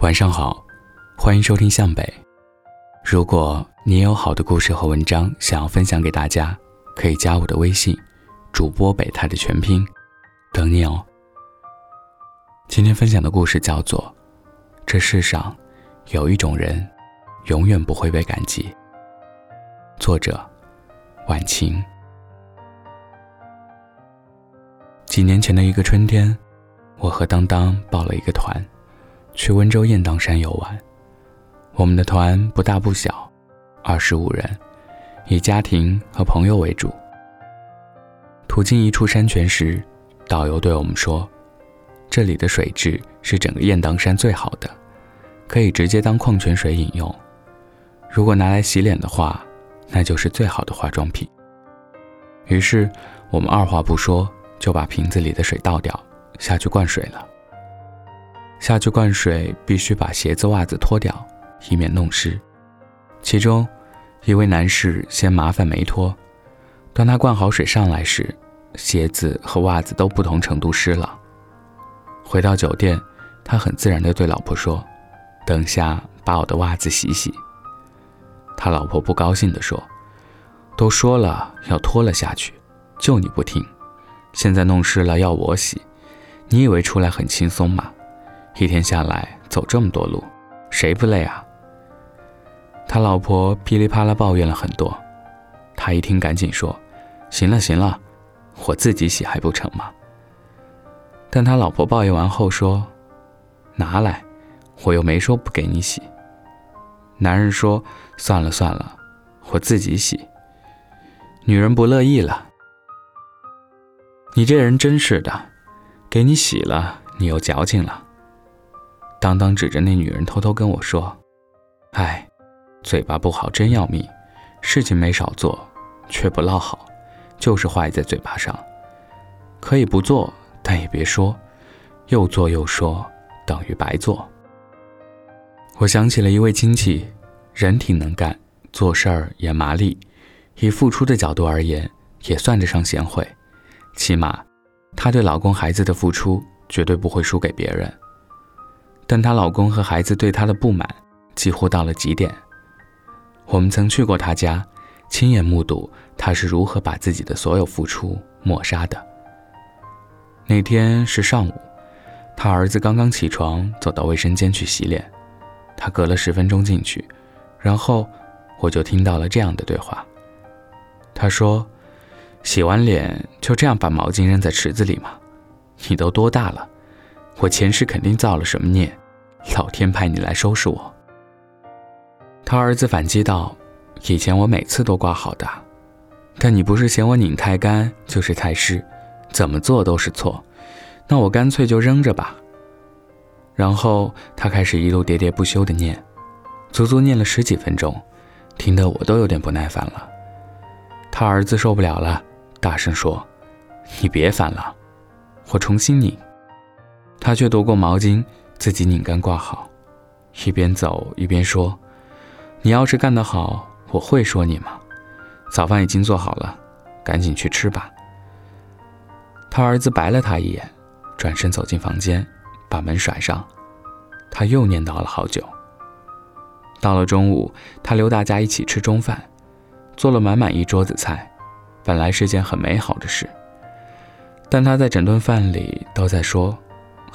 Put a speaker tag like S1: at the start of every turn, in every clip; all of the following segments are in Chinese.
S1: 晚上好，欢迎收听向北。如果你有好的故事和文章想要分享给大家，可以加我的微信，主播北泰的全拼，等你哦。今天分享的故事叫做《这世上有一种人，永远不会被感激》。作者：晚晴。几年前的一个春天，我和当当报了一个团。去温州雁荡山游玩，我们的团不大不小，二十五人，以家庭和朋友为主。途经一处山泉时，导游对我们说：“这里的水质是整个雁荡山最好的，可以直接当矿泉水饮用。如果拿来洗脸的话，那就是最好的化妆品。”于是我们二话不说就把瓶子里的水倒掉，下去灌水了。下去灌水，必须把鞋子、袜子脱掉，以免弄湿。其中，一位男士嫌麻烦没脱。当他灌好水上来时，鞋子和袜子都不同程度湿了。回到酒店，他很自然地对老婆说：“等下把我的袜子洗洗。”他老婆不高兴地说：“都说了要脱了下去，就你不听，现在弄湿了要我洗，你以为出来很轻松吗？”一天下来走这么多路，谁不累啊？他老婆噼里啪啦抱怨了很多，他一听赶紧说：“行了行了，我自己洗还不成吗？”但他老婆抱怨完后说：“拿来，我又没说不给你洗。”男人说：“算了算了，我自己洗。”女人不乐意了：“你这人真是的，给你洗了，你又矫情了。”当当指着那女人，偷偷跟我说：“哎，嘴巴不好真要命，事情没少做，却不落好，就是坏在嘴巴上。可以不做，但也别说，又做又说，等于白做。”我想起了一位亲戚，人挺能干，做事儿也麻利，以付出的角度而言，也算得上贤惠，起码，她对老公孩子的付出绝对不会输给别人。但她老公和孩子对她的不满几乎到了极点。我们曾去过她家，亲眼目睹她是如何把自己的所有付出抹杀的。那天是上午，她儿子刚刚起床，走到卫生间去洗脸，她隔了十分钟进去，然后我就听到了这样的对话。她说：“洗完脸就这样把毛巾扔在池子里吗？你都多大了？”我前世肯定造了什么孽，老天派你来收拾我。他儿子反击道：“以前我每次都挂好的，但你不是嫌我拧太干，就是太湿，怎么做都是错。那我干脆就扔着吧。”然后他开始一路喋喋不休地念，足足念了十几分钟，听得我都有点不耐烦了。他儿子受不了了，大声说：“你别烦了，我重新拧。”他却夺过毛巾，自己拧干挂好，一边走一边说：“你要是干得好，我会说你吗？早饭已经做好了，赶紧去吃吧。”他儿子白了他一眼，转身走进房间，把门甩上。他又念叨了好久。到了中午，他留大家一起吃中饭，做了满满一桌子菜，本来是件很美好的事。但他在整顿饭里都在说。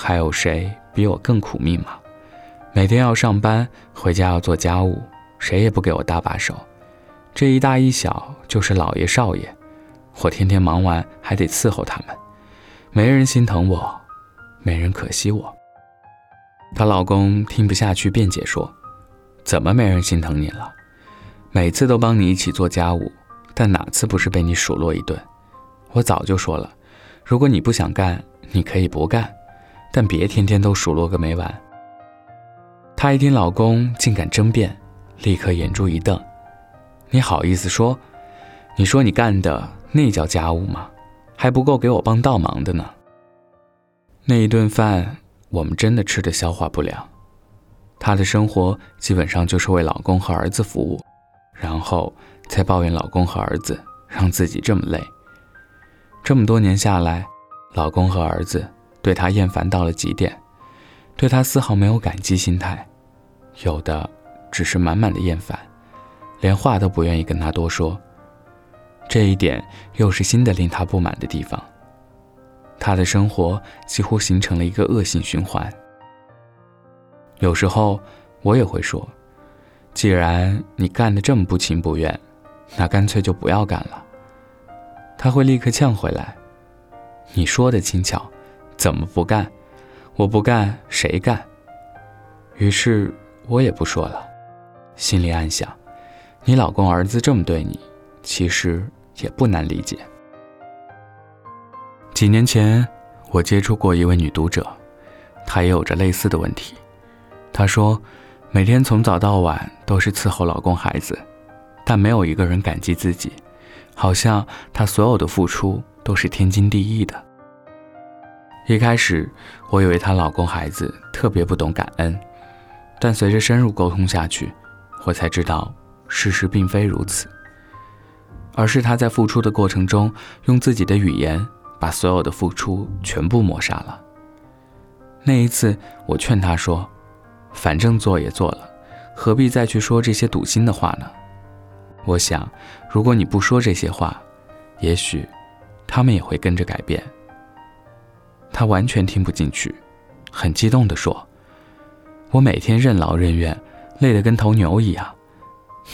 S1: 还有谁比我更苦命吗？每天要上班，回家要做家务，谁也不给我搭把手。这一大一小就是老爷少爷，我天天忙完还得伺候他们，没人心疼我，没人可惜我。她老公听不下去，辩解说：“怎么没人心疼你了？每次都帮你一起做家务，但哪次不是被你数落一顿？我早就说了，如果你不想干，你可以不干。”但别天天都数落个没完。她一听老公竟敢争辩，立刻眼珠一瞪：“你好意思说？你说你干的那叫家务吗？还不够给我帮倒忙的呢。”那一顿饭，我们真的吃得消化不良。她的生活基本上就是为老公和儿子服务，然后才抱怨老公和儿子让自己这么累。这么多年下来，老公和儿子。对他厌烦到了极点，对他丝毫没有感激心态，有的只是满满的厌烦，连话都不愿意跟他多说。这一点又是新的令他不满的地方。他的生活几乎形成了一个恶性循环。有时候我也会说：“既然你干得这么不情不愿，那干脆就不要干了。”他会立刻呛回来：“你说的轻巧，怎么不干？我不干，谁干？”于是我也不说了，心里暗想：你老公儿子这么对你，其实也不难理解。几年前，我接触过一位女读者，她也有着类似的问题。她说，每天从早到晚都是伺候老公孩子，但没有一个人感激自己，好像她所有的付出都是天经地义的。一开始，我以为她老公孩子特别不懂感恩，但随着深入沟通下去，我才知道事实并非如此，而是她在付出的过程中用自己的语言。把所有的付出全部抹杀了。那一次，我劝他说：“反正做也做了，何必再去说这些堵心的话呢？”我想，如果你不说这些话，也许他们也会跟着改变。他完全听不进去，很激动地说：“我每天任劳任怨，累得跟头牛一样，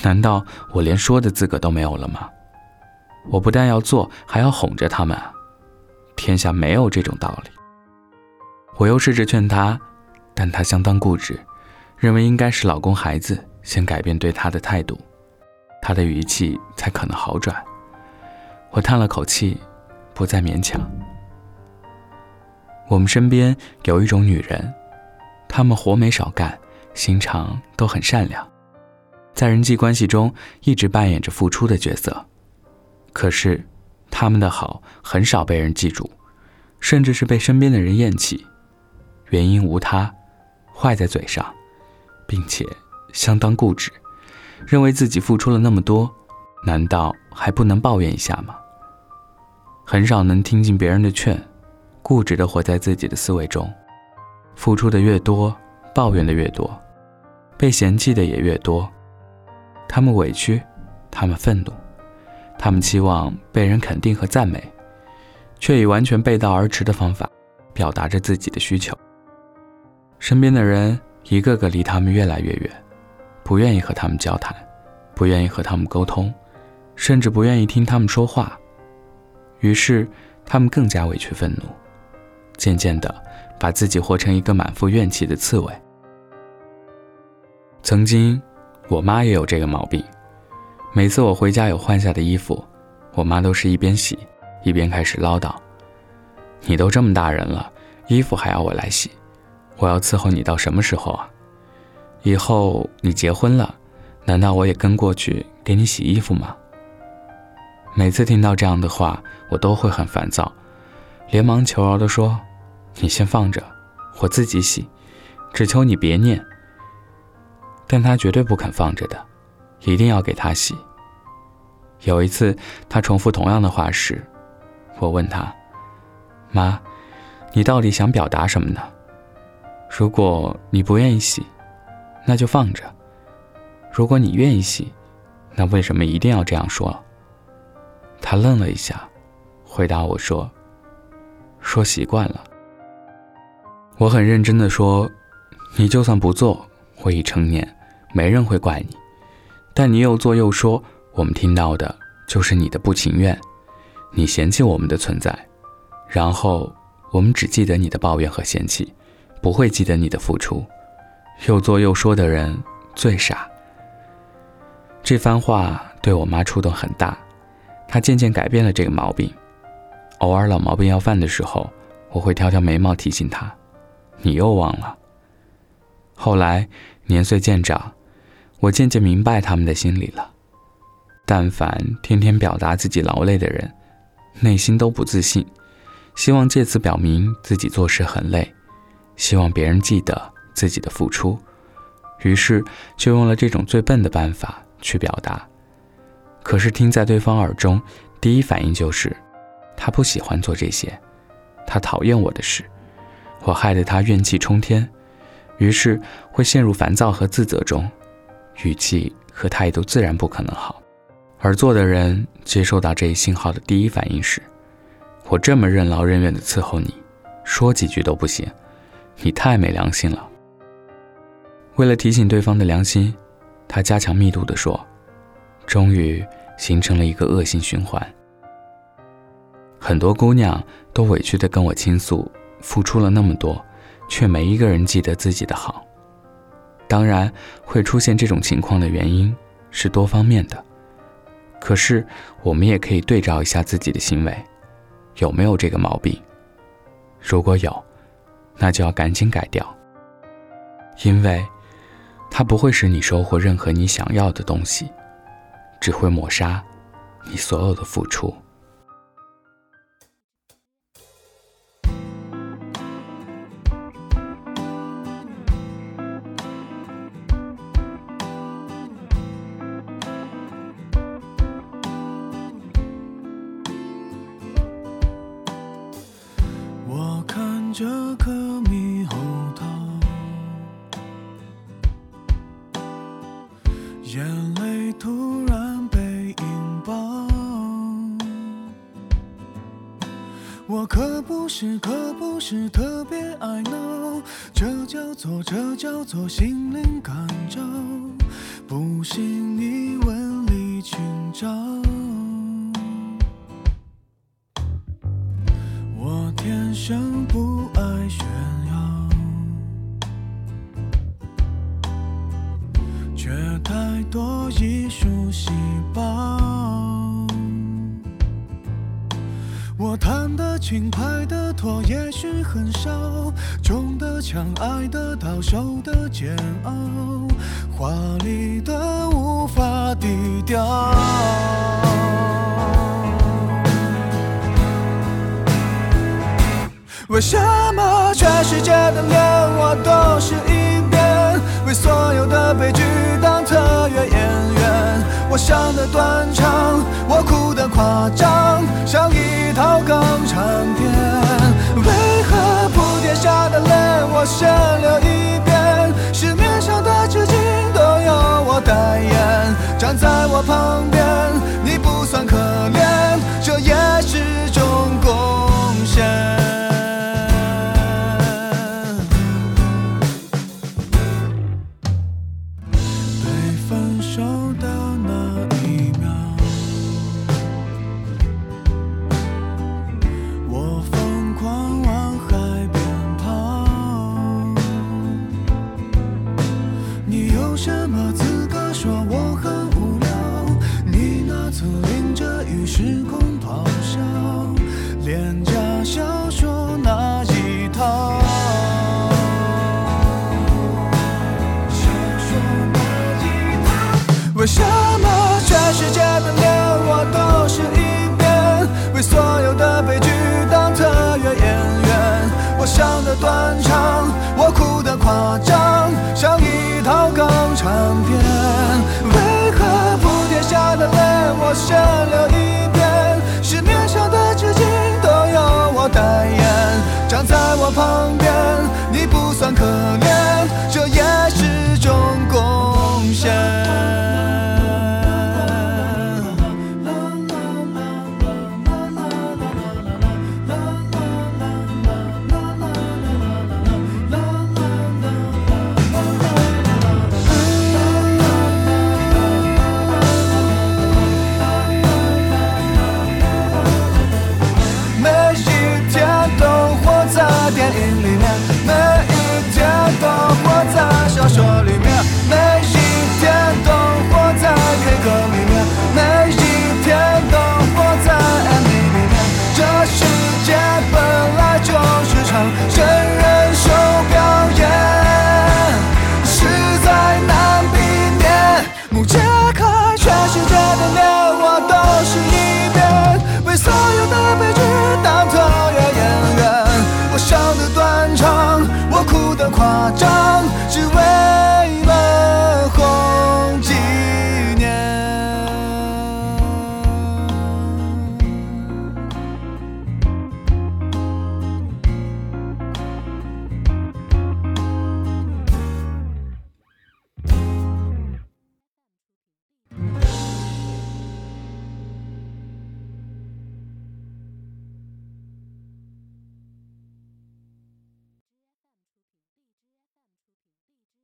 S1: 难道我连说的资格都没有了吗？我不但要做，还要哄着他们。”天下没有这种道理。我又试着劝她，但她相当固执，认为应该是老公孩子先改变对他的态度，她的语气才可能好转。我叹了口气，不再勉强。我们身边有一种女人，她们活没少干，心肠都很善良，在人际关系中一直扮演着付出的角色，可是。她们的好很少被人记住，甚至是被身边的人厌弃，原因无他，坏在嘴上，并且相当固执，认为自己付出了那么多，难道还不能抱怨一下吗？很少能听进别人的劝，固执的活在自己的思维中，付出的越多，抱怨的越多，被嫌弃的也越多，他们委屈，他们愤怒。他们期望被人肯定和赞美，却以完全背道而驰的方法表达着自己的需求。身边的人一个个离他们越来越远，不愿意和他们交谈，不愿意和他们沟通，甚至不愿意听他们说话。于是，他们更加委屈愤怒，渐渐的把自己活成一个满腹怨气的刺猬。曾经，我妈也有这个毛病。每次我回家有换下的衣服，我妈都是一边洗，一边开始唠叨：“你都这么大人了，衣服还要我来洗，我要伺候你到什么时候啊？以后你结婚了，难道我也跟过去给你洗衣服吗？”每次听到这样的话，我都会很烦躁，连忙求饶地说：“你先放着，我自己洗，只求你别念。”但他绝对不肯放着的。一定要给他洗。有一次，他重复同样的话时，我问他：“妈，你到底想表达什么呢？如果你不愿意洗，那就放着；如果你愿意洗，那为什么一定要这样说？”他愣了一下，回答我说：“说习惯了。”我很认真的说：“你就算不做，我已成年，没人会怪你。”但你又做又说，我们听到的就是你的不情愿，你嫌弃我们的存在，然后我们只记得你的抱怨和嫌弃，不会记得你的付出。又做又说的人最傻。这番话对我妈触动很大，她渐渐改变了这个毛病。偶尔老毛病要犯的时候，我会挑挑眉毛提醒他：“你又忘了。”后来年岁渐长。我渐渐明白他们的心理了。但凡天天表达自己劳累的人，内心都不自信，希望借此表明自己做事很累，希望别人记得自己的付出，于是就用了这种最笨的办法去表达。可是听在对方耳中，第一反应就是他不喜欢做这些，他讨厌我的事，我害得他怨气冲天，于是会陷入烦躁和自责中，语气和态度自然不可能好。而做的人接收到这一信号的第一反应是：我这么任劳任怨的伺候你，说几句都不行，你太没良心了。为了提醒对方的良心，他加强密度地说，终于形成了一个恶性循环。很多姑娘都委屈地跟我倾诉，付出了那么多。却没一个人记得自己的好。当然，会出现这种情况的原因是多方面的。可是，我们也可以对照一下自己的行为，有没有这个毛病？如果有，那就要赶紧改掉，因为它不会使你收获任何你想要的东西，只会抹杀你所有的付出。
S2: 这颗猕猴桃，眼泪突然被引爆。我可不是，可不是特别爱闹，这叫做，这叫做心灵感召。不信你问李清照。我天生不。轻，拍的拖，也许很少，中的枪，爱的到，受的煎熬，华丽的无法低调。为什么全世界的脸我都是一遍？为所有的悲剧当特约演。我想的断肠，我哭的夸张，像一套港产片。为何铺垫下的泪，我先流一遍？市面上的纸巾都由我代言，站在我旁边，你不算时空咆哮，廉价小说那一套为什么全世界的脸我都是一遍？为所有的悲剧当特约演员？我想的断肠，我哭的夸张，像一套港产片。为何铺垫下的泪我先流一